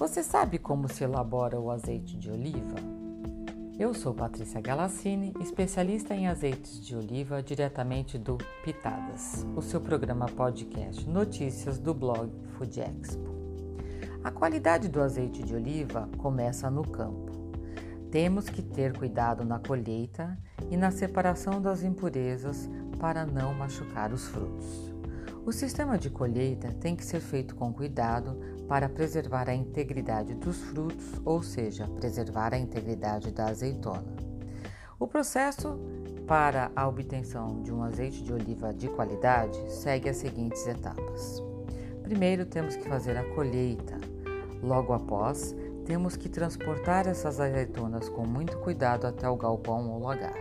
Você sabe como se elabora o azeite de oliva? Eu sou Patrícia Galassini, especialista em azeites de oliva diretamente do Pitadas, o seu programa podcast notícias do blog Food Expo. A qualidade do azeite de oliva começa no campo. Temos que ter cuidado na colheita e na separação das impurezas para não machucar os frutos. O sistema de colheita tem que ser feito com cuidado para preservar a integridade dos frutos, ou seja, preservar a integridade da azeitona. O processo para a obtenção de um azeite de oliva de qualidade segue as seguintes etapas. Primeiro, temos que fazer a colheita. Logo após, temos que transportar essas azeitonas com muito cuidado até o galpão ou lagar.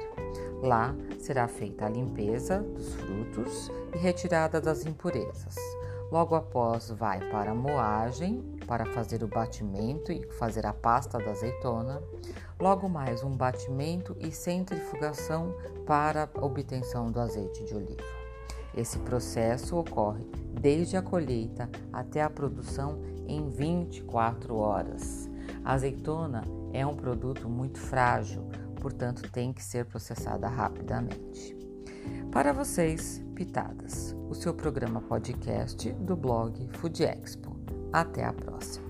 Lá será feita a limpeza dos frutos e retirada das impurezas. Logo após, vai para a moagem para fazer o batimento e fazer a pasta da azeitona. Logo mais, um batimento e centrifugação para obtenção do azeite de oliva. Esse processo ocorre desde a colheita até a produção em 24 horas. A azeitona é um produto muito frágil, portanto tem que ser processada rapidamente. Para vocês, Pitadas, o seu programa podcast do blog Food Expo. Até a próxima.